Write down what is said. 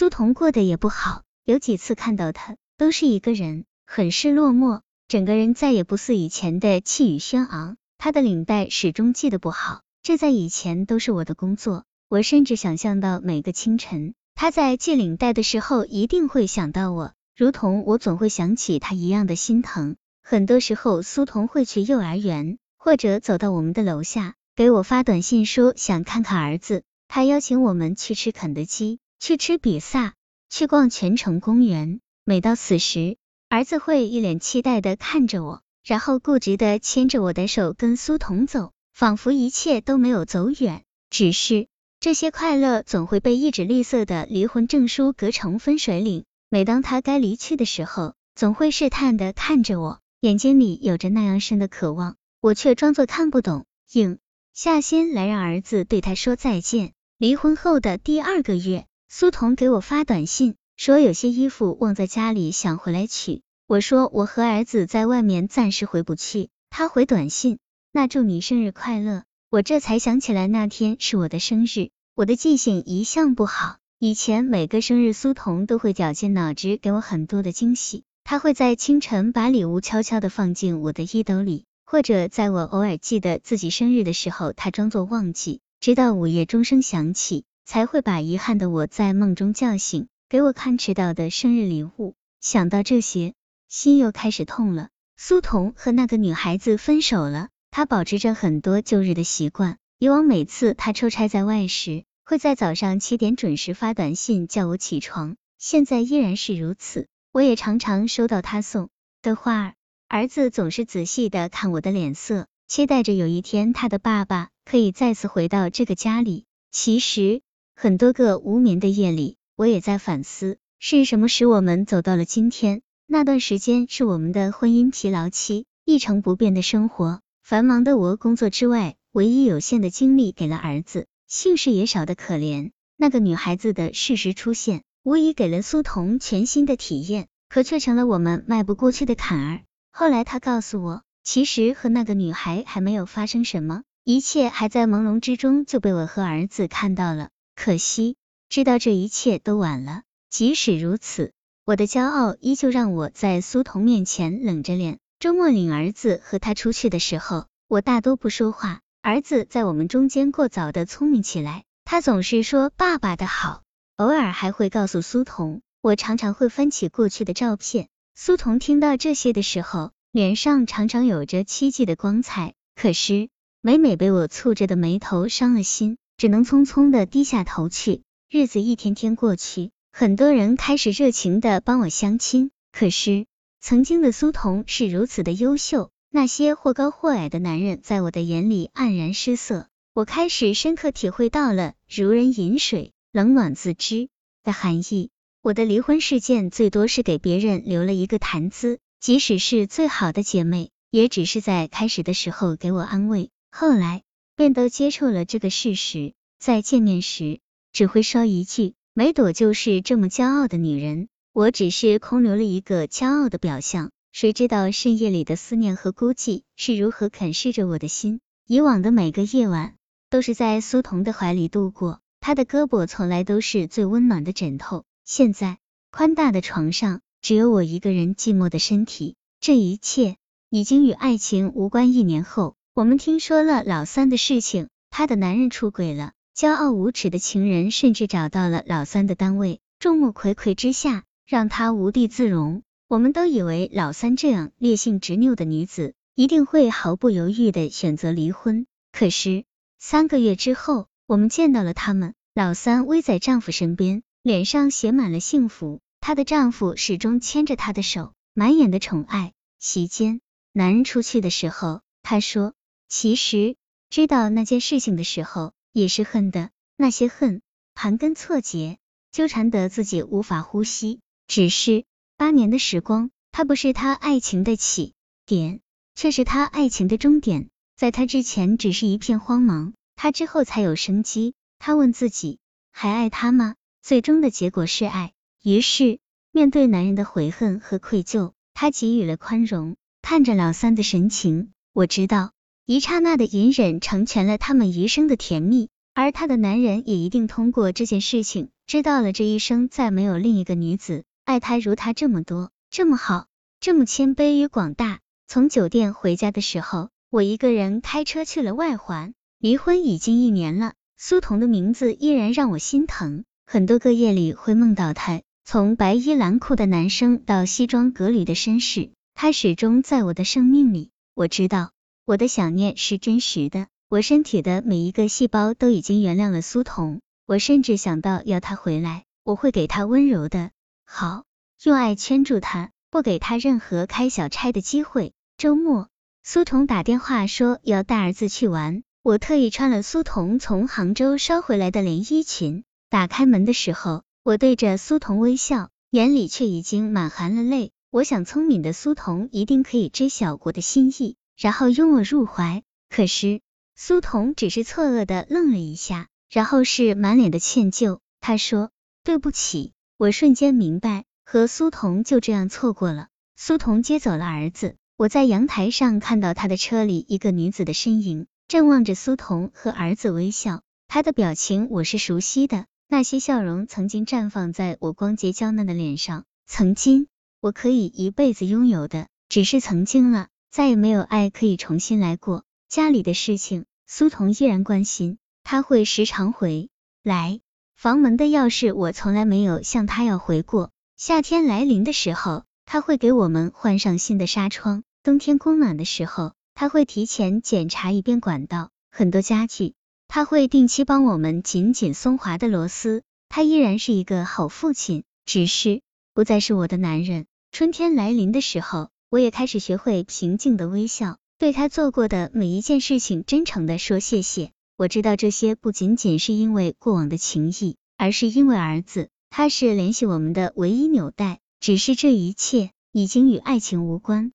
苏童过得也不好，有几次看到他都是一个人，很是落寞，整个人再也不似以前的气宇轩昂。他的领带始终系得不好，这在以前都是我的工作。我甚至想象到每个清晨，他在系领带的时候一定会想到我，如同我总会想起他一样的心疼。很多时候，苏童会去幼儿园，或者走到我们的楼下，给我发短信说想看看儿子。他邀请我们去吃肯德基，去吃比萨，去逛全城公园。每到此时，儿子会一脸期待的看着我，然后固执的牵着我的手跟苏童走，仿佛一切都没有走远。只是这些快乐总会被一纸绿色的离婚证书隔成分水岭。每当他该离去的时候，总会试探的看着我。眼睛里有着那样深的渴望，我却装作看不懂，硬下心来让儿子对他说再见。离婚后的第二个月，苏童给我发短信，说有些衣服忘在家里，想回来取。我说我和儿子在外面，暂时回不去。他回短信，那祝你生日快乐。我这才想起来那天是我的生日，我的记性一向不好，以前每个生日苏童都会绞尽脑汁给我很多的惊喜。他会在清晨把礼物悄悄的放进我的衣兜里，或者在我偶尔记得自己生日的时候，他装作忘记，直到午夜钟声响起，才会把遗憾的我在梦中叫醒，给我看迟到的生日礼物。想到这些，心又开始痛了。苏童和那个女孩子分手了，他保持着很多旧日的习惯。以往每次他出差在外时，会在早上七点准时发短信叫我起床，现在依然是如此。我也常常收到他送的花儿，儿子总是仔细的看我的脸色，期待着有一天他的爸爸可以再次回到这个家里。其实，很多个无眠的夜里，我也在反思，是什么使我们走到了今天？那段时间是我们的婚姻疲劳期，一成不变的生活，繁忙的我工作之外，唯一有限的精力给了儿子，姓氏也少得可怜。那个女孩子的事实出现。无疑给了苏童全新的体验，可却成了我们迈不过去的坎儿。后来他告诉我，其实和那个女孩还没有发生什么，一切还在朦胧之中就被我和儿子看到了。可惜，知道这一切都晚了。即使如此，我的骄傲依旧让我在苏童面前冷着脸。周末领儿子和他出去的时候，我大多不说话。儿子在我们中间过早的聪明起来，他总是说爸爸的好。偶尔还会告诉苏童，我常常会翻起过去的照片。苏童听到这些的时候，脸上常常有着凄寂的光彩。可是每每被我蹙着的眉头伤了心，只能匆匆的低下头去。日子一天天过去，很多人开始热情的帮我相亲。可是曾经的苏童是如此的优秀，那些或高或矮的男人在我的眼里黯然失色。我开始深刻体会到了如人饮水。冷暖自知的含义。我的离婚事件最多是给别人留了一个谈资，即使是最好的姐妹，也只是在开始的时候给我安慰，后来便都接受了这个事实。在见面时，只会说一句：“梅朵就是这么骄傲的女人。”我只是空留了一个骄傲的表象，谁知道深夜里的思念和孤寂是如何啃噬着我的心。以往的每个夜晚，都是在苏童的怀里度过。他的胳膊从来都是最温暖的枕头，现在宽大的床上只有我一个人寂寞的身体。这一切已经与爱情无关。一年后，我们听说了老三的事情，她的男人出轨了，骄傲无耻的情人甚至找到了老三的单位，众目睽睽之下让她无地自容。我们都以为老三这样烈性执拗的女子一定会毫不犹豫的选择离婚，可是三个月之后。我们见到了他们，老三偎在丈夫身边，脸上写满了幸福。她的丈夫始终牵着她的手，满眼的宠爱。席间，男人出去的时候，她说：“其实知道那件事情的时候，也是恨的。那些恨盘根错节，纠缠得自己无法呼吸。只是八年的时光，它不是他爱情的起点，却是他爱情的终点。在他之前，只是一片荒茫。”他之后才有生机。他问自己，还爱他吗？最终的结果是爱。于是，面对男人的悔恨和愧疚，他给予了宽容。看着老三的神情，我知道，一刹那的隐忍成全了他们余生的甜蜜。而她的男人也一定通过这件事情知道了这一生再没有另一个女子爱他如他这么多，这么好，这么谦卑与广大。从酒店回家的时候，我一个人开车去了外环。离婚已经一年了，苏童的名字依然让我心疼。很多个夜里会梦到他，从白衣蓝裤的男生到西装革履的绅士，他始终在我的生命里。我知道我的想念是真实的，我身体的每一个细胞都已经原谅了苏童。我甚至想到要他回来，我会给他温柔的好，用爱圈住他，不给他任何开小差的机会。周末，苏童打电话说要带儿子去玩。我特意穿了苏童从杭州捎回来的连衣裙，打开门的时候，我对着苏童微笑，眼里却已经满含了泪。我想，聪明的苏童一定可以知晓我的心意，然后拥我入怀。可是，苏童只是错愕的愣了一下，然后是满脸的歉疚。他说：“对不起。”我瞬间明白，和苏童就这样错过了。苏童接走了儿子，我在阳台上看到他的车里一个女子的身影。正望着苏童和儿子微笑，他的表情我是熟悉的，那些笑容曾经绽放在我光洁娇嫩的脸上，曾经我可以一辈子拥有的，只是曾经了，再也没有爱可以重新来过。家里的事情，苏童依然关心，他会时常回来。房门的钥匙我从来没有向他要回过。夏天来临的时候，他会给我们换上新的纱窗；冬天供暖的时候。他会提前检查一遍管道，很多家具，他会定期帮我们紧紧松滑的螺丝。他依然是一个好父亲，只是不再是我的男人。春天来临的时候，我也开始学会平静的微笑，对他做过的每一件事情真诚的说谢谢。我知道这些不仅仅是因为过往的情谊，而是因为儿子，他是联系我们的唯一纽带。只是这一切已经与爱情无关。